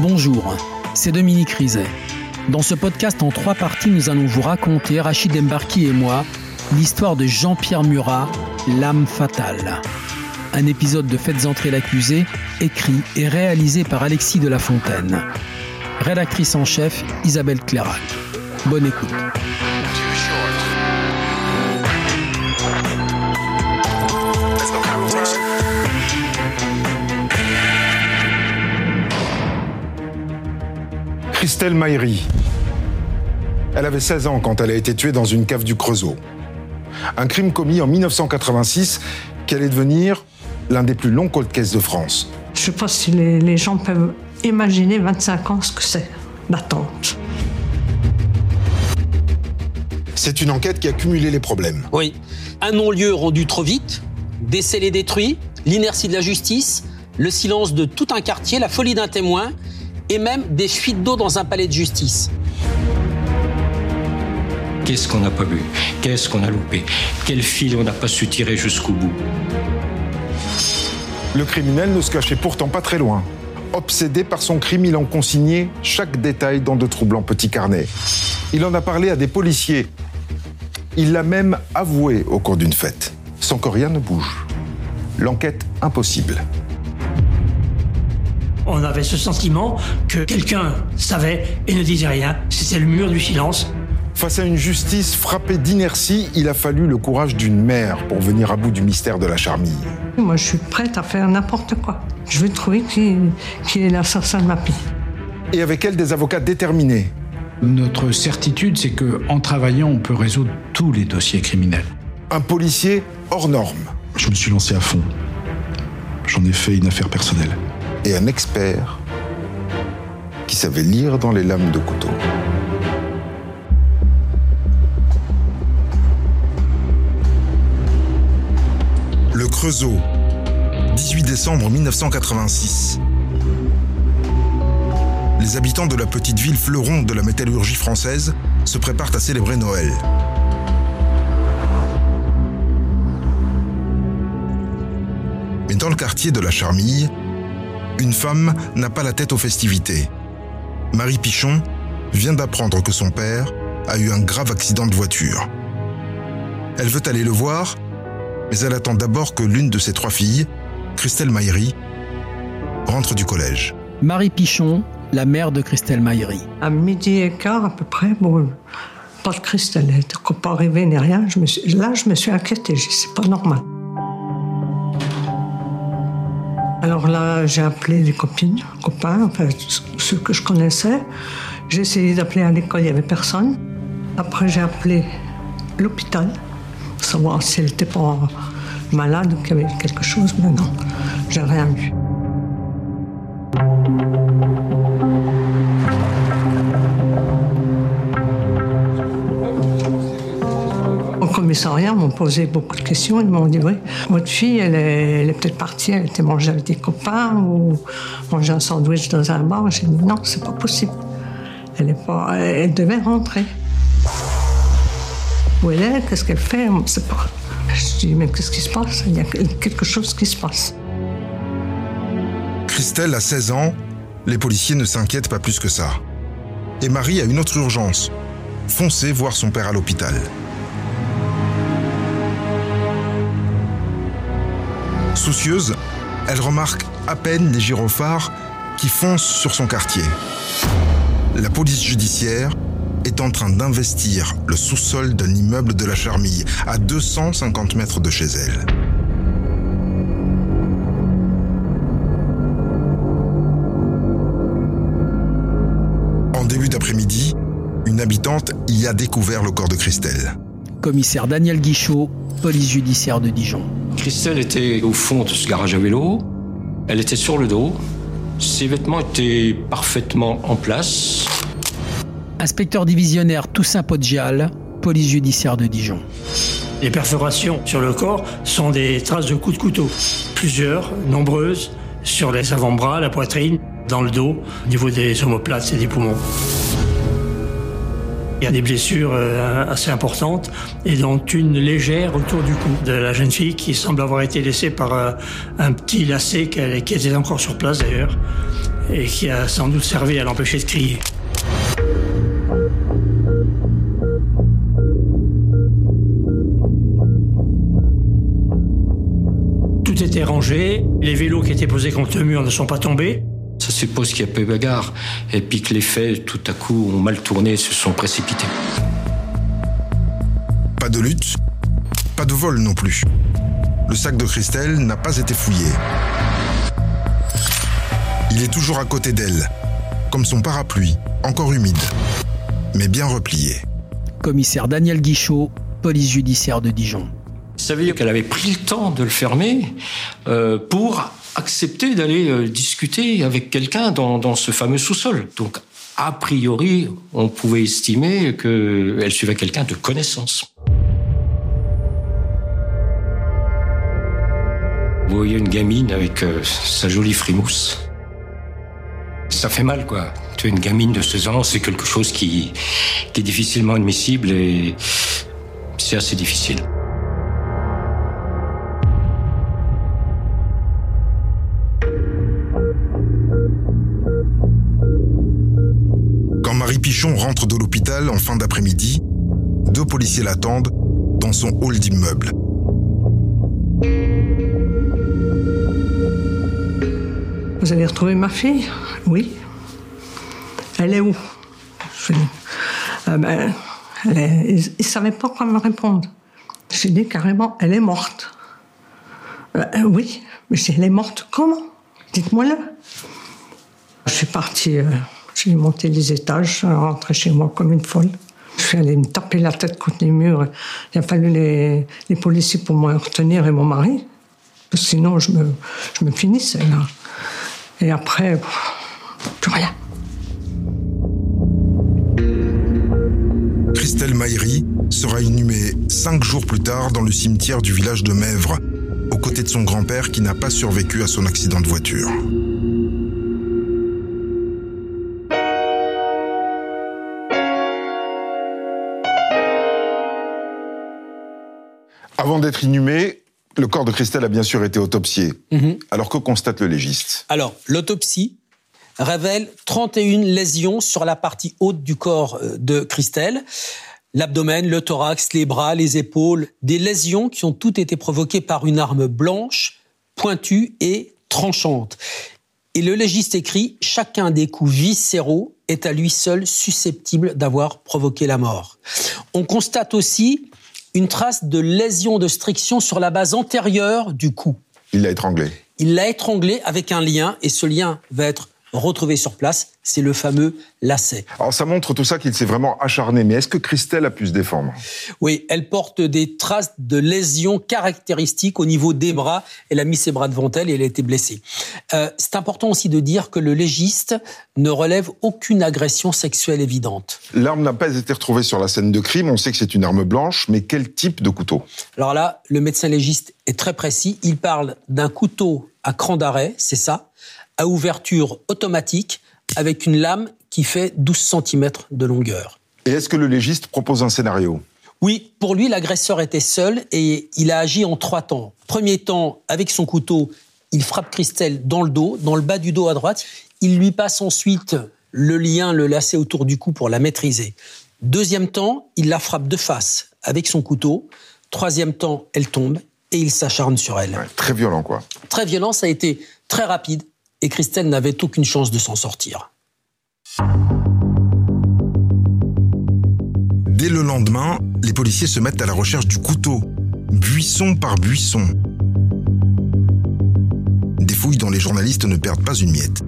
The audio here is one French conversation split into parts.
Bonjour, c'est Dominique Rizet. Dans ce podcast en trois parties, nous allons vous raconter, Rachid Embarki et moi, l'histoire de Jean-Pierre Murat, l'âme fatale. Un épisode de Faites entrer l'accusé, écrit et réalisé par Alexis de la Fontaine. Rédactrice en chef, Isabelle Clairac. Bonne écoute. Christelle Maïri. Elle avait 16 ans quand elle a été tuée dans une cave du Creusot. Un crime commis en 1986 qui allait devenir l'un des plus longs cold cases de France. Je ne sais pas si les, les, gens peuvent imaginer 25 ans ce que c'est d'attente. C'est une enquête qui a cumulé les problèmes. Oui. Un non-lieu rendu trop vite, des scellés détruits, l'inertie de la justice, le silence de tout un quartier, la folie d'un témoin et même des fuites d'eau dans un palais de justice. Qu'est-ce qu'on n'a pas vu Qu'est-ce qu'on a loupé? Quel fil on n'a pas su tirer jusqu'au bout? Le criminel ne se cachait pourtant pas très loin. Obsédé par son crime, il en consignait chaque détail dans de troublants petits carnets. Il en a parlé à des policiers. Il l'a même avoué au cours d'une fête, sans que rien ne bouge. L'enquête impossible. On avait ce sentiment que quelqu'un savait et ne disait rien. C'était le mur du silence. Face à une justice frappée d'inertie, il a fallu le courage d'une mère pour venir à bout du mystère de la charmille. Moi, je suis prête à faire n'importe quoi. Je veux trouver qui, qui est l'assassin de ma fille. Et avec elle, des avocats déterminés. Notre certitude, c'est qu'en travaillant, on peut résoudre tous les dossiers criminels. Un policier hors norme. Je me suis lancé à fond. J'en ai fait une affaire personnelle. Et un expert qui savait lire dans les lames de couteau. Le Creusot, 18 décembre 1986. Les habitants de la petite ville fleuron de la métallurgie française se préparent à célébrer Noël. Mais dans le quartier de la Charmille, une femme n'a pas la tête aux festivités. Marie Pichon vient d'apprendre que son père a eu un grave accident de voiture. Elle veut aller le voir, mais elle attend d'abord que l'une de ses trois filles, Christelle Maïri, rentre du collège. Marie Pichon, la mère de Christelle Maïri. À midi et quart à peu près, bon, pas de Christelle, elle n'était pas arrivée ni rien. Je me suis, là, je me suis inquiétée, c'est pas normal. Alors là, j'ai appelé les copines, copains, enfin ceux que je connaissais. J'ai essayé d'appeler à l'école, il n'y avait personne. Après, j'ai appelé l'hôpital pour savoir si elle n'était pas malade ou qu'il y avait quelque chose, mais non, j'ai rien vu. Commissariat, ils m'ont posé beaucoup de questions. Ils m'ont dit Oui, votre fille, elle est, peut-être partie, elle était manger avec des copains ou manger un sandwich dans un bar. J'ai dit Non, c'est pas possible. Elle, est pas, elle devait rentrer. Où elle est Qu'est-ce qu'elle fait On sait pas. Je dis Mais qu'est-ce qui se passe? Il y a quelque chose qui se passe. Christelle a 16 ans, les policiers ne s'inquiètent pas plus que ça. Et Marie a une autre urgence foncer voir son père à l'hôpital. Soucieuse, elle remarque à peine les gyrophares qui foncent sur son quartier. La police judiciaire est en train d'investir le sous-sol d'un immeuble de la Charmille, à 250 mètres de chez elle. En début d'après-midi, une habitante y a découvert le corps de Christelle. Commissaire Daniel Guichot, police judiciaire de Dijon. Christelle était au fond de ce garage à vélo. Elle était sur le dos. Ses vêtements étaient parfaitement en place. Inspecteur divisionnaire Toussaint Podgial, police judiciaire de Dijon. Les perforations sur le corps sont des traces de coups de couteau. Plusieurs, nombreuses, sur les avant-bras, la poitrine, dans le dos, au niveau des omoplates et des poumons. Il y a des blessures euh, assez importantes et dont une légère autour du cou de la jeune fille qui semble avoir été laissée par euh, un petit lacet qui était encore sur place d'ailleurs. et qui a sans doute servi à l'empêcher de crier. Tout était rangé, les vélos qui étaient posés contre le mur ne sont pas tombés. Suppose qu'il y a peu de bagarre et puis que les faits, tout à coup, ont mal tourné et se sont précipités. Pas de lutte, pas de vol non plus. Le sac de Christelle n'a pas été fouillé. Il est toujours à côté d'elle, comme son parapluie, encore humide, mais bien replié. Commissaire Daniel Guichot, police judiciaire de Dijon. Ça veut dire qu'elle avait pris le temps de le fermer euh, pour accepter d'aller euh, discuter avec quelqu'un dans, dans ce fameux sous-sol. Donc, a priori, on pouvait estimer qu'elle suivait quelqu'un de connaissance. Vous voyez une gamine avec euh, sa jolie frimousse. Ça fait mal, quoi. Tu es une gamine de 16 ans, c'est quelque chose qui, qui est difficilement admissible et c'est assez difficile. Pichon rentre de l'hôpital en fin d'après-midi, deux policiers l'attendent dans son hall d'immeuble. Vous avez retrouvé ma fille? Oui. Elle est où? Je dis, Ah ben, elle est- Ils ne savaient pas quoi me répondre. J'ai dit carrément, elle est morte. Euh, euh, oui, mais elle est morte, comment? Dites-moi-le. Je suis partie, euh, j'ai monté les étages, rentrée chez moi comme une folle. Je suis allée me taper la tête contre les murs. Il a fallu les, policiers pour me retenir et mon mari. Sinon, je me, je me finissais là. Et après, plus rien. Christelle Maillery sera inhumée cinq jours plus tard dans le cimetière du village de Mèvres, aux côtés de son grand-père qui n'a pas survécu à son accident de voiture. Avant d'être inhumé, le corps de Christelle a bien sûr été autopsié. Alors que constate le légiste Alors, l'autopsie révèle 31 lésions sur la partie haute du corps euh, de Christelle. L'abdomen, le thorax, les bras, les épaules, des lésions qui ont toutes été provoquées par une arme blanche, pointue et tranchante. Et le légiste écrit chacun des coups viscéraux est à lui seul susceptible d'avoir provoqué la mort. On constate aussi une trace de lésion de striction sur la base antérieure du cou. Il l'a étranglé. Il l'a étranglé avec un lien et ce lien va être retrouvé sur place. C'est le fameux lacet. Alors ça montre tout ça qu'il s'est vraiment acharné. Mais est-ce que Christelle a pu se défendre? Oui, elle porte des traces de lésions caractéristiques au niveau des bras. Elle a mis ses bras devant elle et elle a été blessée. Euh, c'est important aussi de dire que le légiste ne relève aucune agression sexuelle évidente. L'arme n'a pas été retrouvée sur la scène de crime. On sait que c'est une arme blanche, mais quel type de couteau? Alors là, le médecin légiste est très précis. Il parle d'un couteau à cran d'arrêt, c'est ça, à ouverture automatique avec une lame qui fait 12 cm de longueur. Et est-ce que le légiste propose un scénario? Oui, pour lui, l'agresseur était seul et il a agi en trois temps. Premier temps, avec son couteau, il frappe Christelle dans le dos, dans le bas du dos à droite. Il lui passe ensuite le lien, le lacet autour du cou pour la maîtriser. Deuxième temps, il la frappe de face avec son couteau. Troisième temps, elle tombe et il s'acharne sur elle. Très violent, quoi. Très violent, ça a été très rapide et Christelle n'avait aucune chance de s'en sortir. Dès le lendemain, les policiers se mettent à la recherche du couteau, buisson par buisson. Des fouilles dont les journalistes ne perdent pas une miette.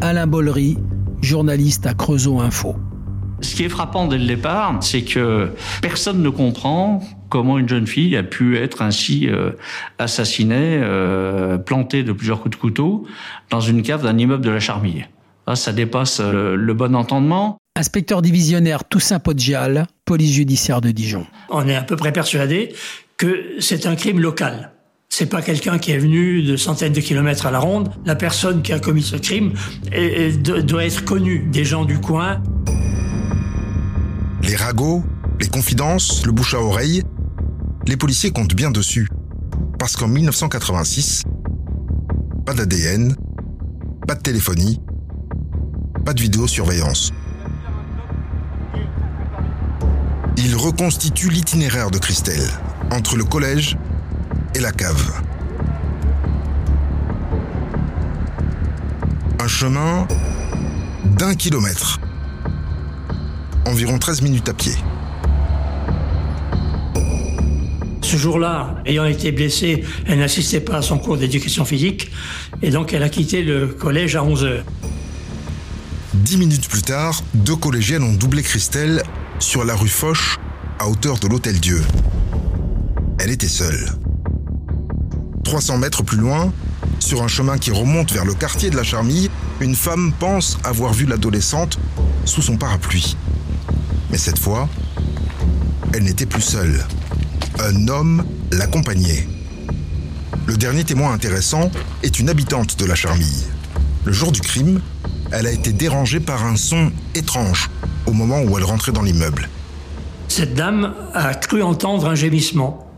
Alain Bollery, journaliste à Creusot Info. Ce qui est frappant dès le départ, c'est que personne ne comprend comment une jeune fille a pu être ainsi euh, assassinée, euh, plantée de plusieurs coups de couteau dans une cave d'un immeuble de la Charmille. Là, ça dépasse euh, le bon entendement. Inspecteur divisionnaire Toussaint Podgial, police judiciaire de Dijon. On est à peu près persuadé que c'est un crime local. C'est pas quelqu'un qui est venu de centaines de kilomètres à la ronde. La personne qui a commis ce crime est- est- do- doit être connue des gens du coin. Les ragots, les confidences, le bouche à oreille, les policiers comptent bien dessus. Parce qu'en 1986, pas d'ADN, pas de téléphonie, pas de vidéosurveillance. Il reconstitue l'itinéraire de Christelle entre le collège et la cave. Un chemin d'un kilomètre. Environ 13 minutes à pied. Ce jour-là, ayant été blessée, elle n'assistait pas à son cours d'éducation physique et donc elle a quitté le collège à 11 heures. Dix minutes plus tard, deux collégiennes ont doublé Christelle sur la rue Foch à hauteur de l'Hôtel Dieu. Elle était seule. 300 mètres plus loin, sur un chemin qui remonte vers le quartier de la Charmille, une femme pense avoir vu l'adolescente sous son parapluie. Mais cette fois, elle n'était plus seule. Un homme l'accompagnait. Le dernier témoin intéressant est une habitante de la Charmille. Le jour du crime, elle a été dérangée par un son étrange au moment où elle rentrait dans l'immeuble. Cette dame a cru entendre un gémissement.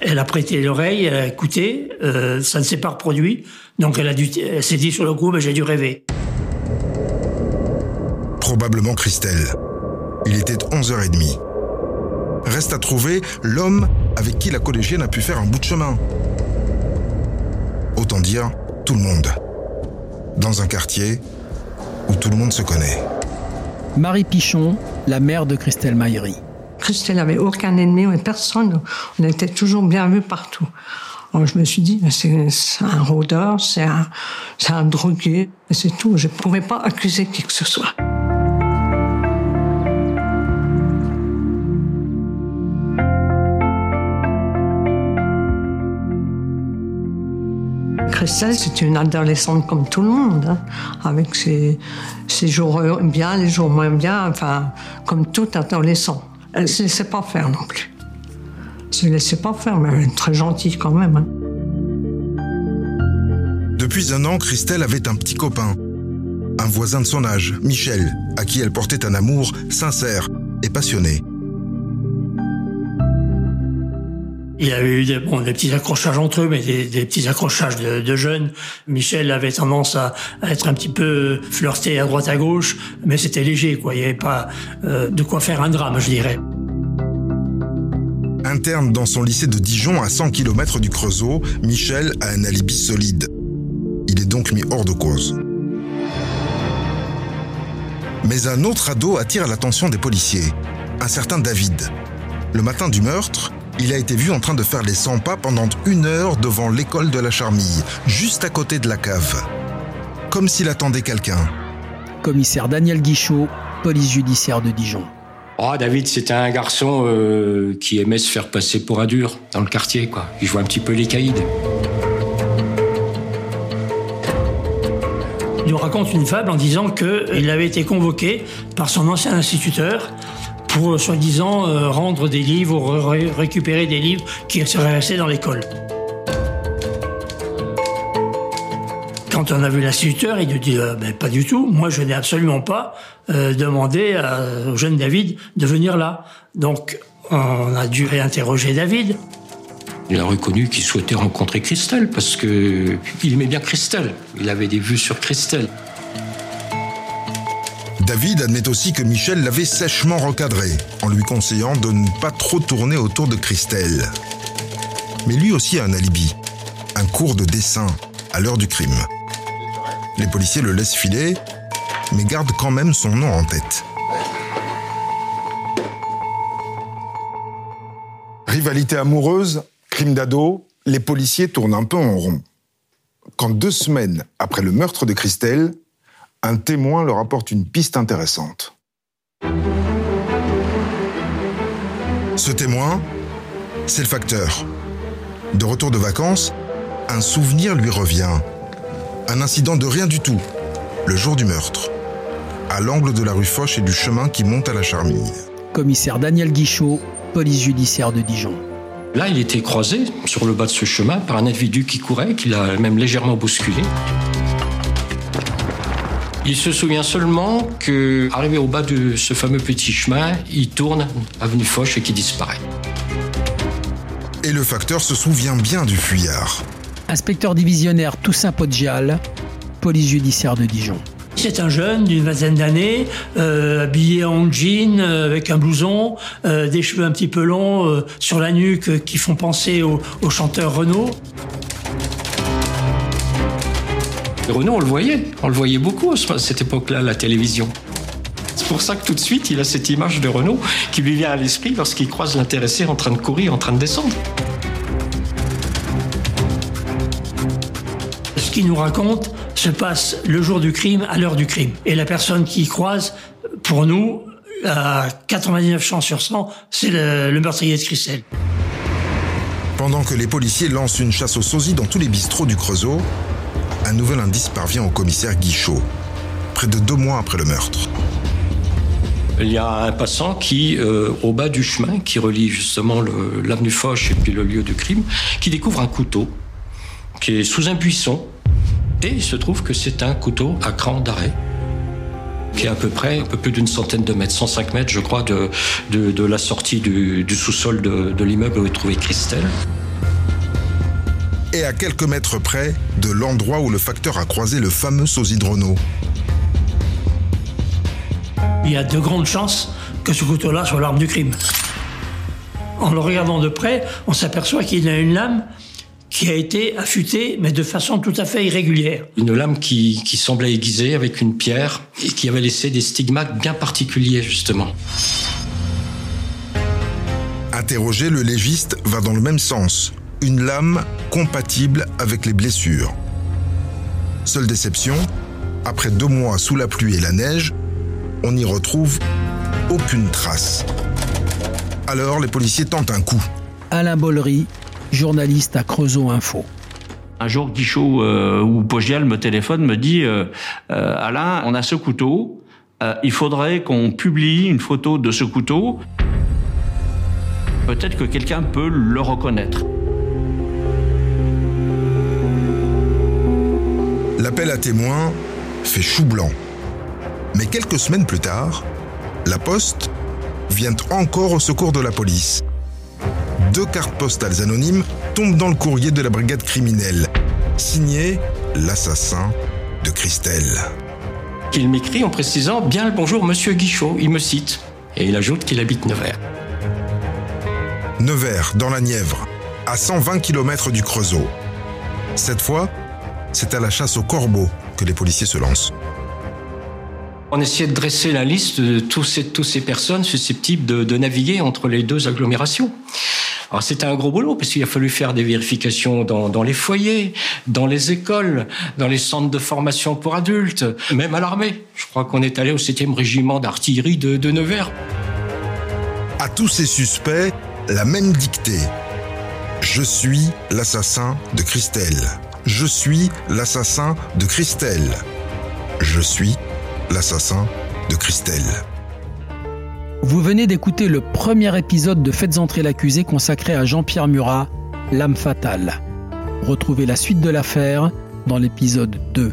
Elle a prêté l'oreille, elle a écouté, euh, ça ne s'est pas reproduit, donc elle, a dû, elle s'est dit sur le coup, ben, j'ai dû rêver. Probablement Christelle. Il était 11h30. Reste à trouver l'homme avec qui la collégienne a pu faire un bout de chemin. Autant dire tout le monde. Dans un quartier où tout le monde se connaît. Marie Pichon, la mère de Christelle Maillery. Christelle n'avait aucun ennemi, personne. On était toujours bien vus partout. Alors je me suis dit, c'est un rôdeur, c'est un, un drogué, c'est tout. Je ne pouvais pas accuser qui que ce soit. Christelle, c'est une adolescente comme tout le monde, hein, avec ses, jours bien, les jours moins bien, enfin, comme tout adolescent. Elle ne se laissait pas faire non plus. Elle ne se laissait pas faire, mais elle est très gentille quand même. Hein. Depuis un an, Christelle avait un petit copain, un voisin de son âge, Michel, à qui elle portait un amour sincère et passionné. Il y a eu des, petits accrochages entre eux, mais des, petits accrochages de, jeunes. Michel avait tendance à, être un petit peu flirté à droite à gauche, mais c'était léger, quoi. Il n'y avait pas euh, de quoi faire un drame, je dirais. Interne dans son lycée de Dijon, à 100 km du Creusot, Michel a un alibi solide. Il est donc mis hors de cause. Mais un autre ado attire l'attention des policiers, un certain David. Le matin du meurtre, il a été vu en train de faire les 100 pas pendant une heure devant l'école de la Charmille, juste à côté de la cave. Comme s'il attendait quelqu'un. Commissaire Daniel Guichot, police judiciaire de Dijon. Oh, David, c'était un garçon euh, qui aimait se faire passer pour un dur dans le quartier, quoi. Il jouait un petit peu les caïds. Il nous raconte une fable en disant qu'il avait été convoqué par son ancien instituteur pour soi-disant euh, rendre des livres ou ré récupérer des livres qui seraient restés dans l'école. Quand on a vu l'instituteur, il nous dit euh, ben, pas du tout. Moi, je n'ai absolument pas euh, demandé au jeune David de venir là. Donc, on a dû réinterroger David. Il a reconnu qu'il souhaitait rencontrer Christelle parce que il aimait bien Christelle. Il avait des vues sur Christelle. David admet aussi que Michel l'avait sèchement recadré, en lui conseillant de ne pas trop tourner autour de Christelle. Mais lui aussi a un alibi, un cours de dessin à l'heure du crime. Les policiers le laissent filer, mais gardent quand même son nom en tête. Rivalité amoureuse, crime d'ado, les policiers tournent un peu en rond. Quand deux semaines après le meurtre de Christelle, un témoin leur apporte une piste intéressante. Ce témoin, c'est le facteur. De retour de vacances, un souvenir lui revient. Un incident de rien du tout, le jour du meurtre, à l'angle de la rue Foch et du chemin qui monte à la Charmille. Commissaire Daniel Guichot, police judiciaire de Dijon. Là, il était croisé sur le bas de ce chemin par un individu qui courait, qui l'a même légèrement bousculé. Il se souvient seulement que, arrivé au bas de ce fameux petit chemin, il tourne avenue Foch et qui disparaît. Et le facteur se souvient bien du fuyard. Inspecteur divisionnaire Toussaint Podgial, police judiciaire de Dijon. C'est un jeune d'une vingtaine d'années, euh, habillé en jean, euh, avec un blouson, euh, des cheveux un petit peu longs sur la nuque qui font penser au, au chanteur Renaud. Renaud, on le voyait, on le voyait beaucoup à cette époque-là, la télévision. C'est pour ça que tout de suite, il a cette image de Renaud qui lui vient à l'esprit lorsqu'il croise l'intéressé en train de courir, en train de descendre. Ce qu'il nous raconte se passe le jour du crime, à l'heure du crime. Et la personne qui y croise, pour nous, à 99 chances sur 100, c'est le, meurtrier de Christelle. Pendant que les policiers lancent une chasse aux sosies dans tous les bistrots du Creusot, un nouvel indice parvient au commissaire Guichot, près de deux mois après le meurtre il y a un passant qui, euh, au bas du chemin, qui relie justement l'avenue Foch et puis le lieu du crime, qui découvre un couteau qui est sous un buisson. Et il se trouve que c'est un couteau à cran d'arrêt qui est à peu près un peu plus d'une centaine de mètres, 105 mètres, je crois, de, la sortie du, sous-sol de, de l'immeuble où est trouvé Christelle. Et à quelques mètres près de l'endroit où le facteur a croisé le fameux sosie de Renault il y a de grandes chances que ce couteau-là soit l'arme du crime. En le regardant de près, on s'aperçoit qu'il a une lame qui a été affûtée, mais de façon tout à fait irrégulière. Une lame qui, qui semblait aiguisée avec une pierre et qui avait laissé des stigmates bien particuliers, justement. Interrogé, le légiste va dans le même sens. Une lame compatible avec les blessures. Seule déception, après deux mois sous la pluie et la neige, on n'y retrouve aucune trace. Alors les policiers tentent un coup. Alain Bollery, journaliste à Creusot Info. Un jour, Guichot euh, ou Pogial me téléphone, me dit euh, euh, Alain, on a ce couteau. il faudrait qu'on publie une photo de ce couteau. Peut-être que quelqu'un peut le reconnaître. L'appel à témoins fait chou blanc. Mais quelques semaines plus tard, la Poste vient encore au secours de la police. Deux cartes postales anonymes tombent dans le courrier de la brigade criminelle, signé l'assassin de Christelle. Il m'écrit en précisant Bien le bonjour, monsieur Guichot. Il me cite. Et il ajoute qu'il habite Nevers. Nevers, dans la Nièvre, à 120 km du Creusot. Cette fois, c'est à la chasse au corbeau que les policiers se lancent. On essayait de dresser la liste de tous ces, personnes susceptibles de, naviguer entre les deux agglomérations. Alors c'était un gros boulot parce qu'il a fallu faire des vérifications dans, les foyers, dans les écoles, dans les centres de formation pour adultes, même à l'armée. Je crois qu'on est allé au 7e régiment d'artillerie de, de Nevers. À tous ces suspects, la même dictée. Je suis l'assassin de Christelle. Je suis l'assassin de Christelle. Je suis l'assassin de Christelle. Vous venez d'écouter le premier épisode de Faites entrer l'accusé consacré à Jean-Pierre Murat, L'âme fatale. Retrouvez la suite de l'affaire dans l'épisode 2.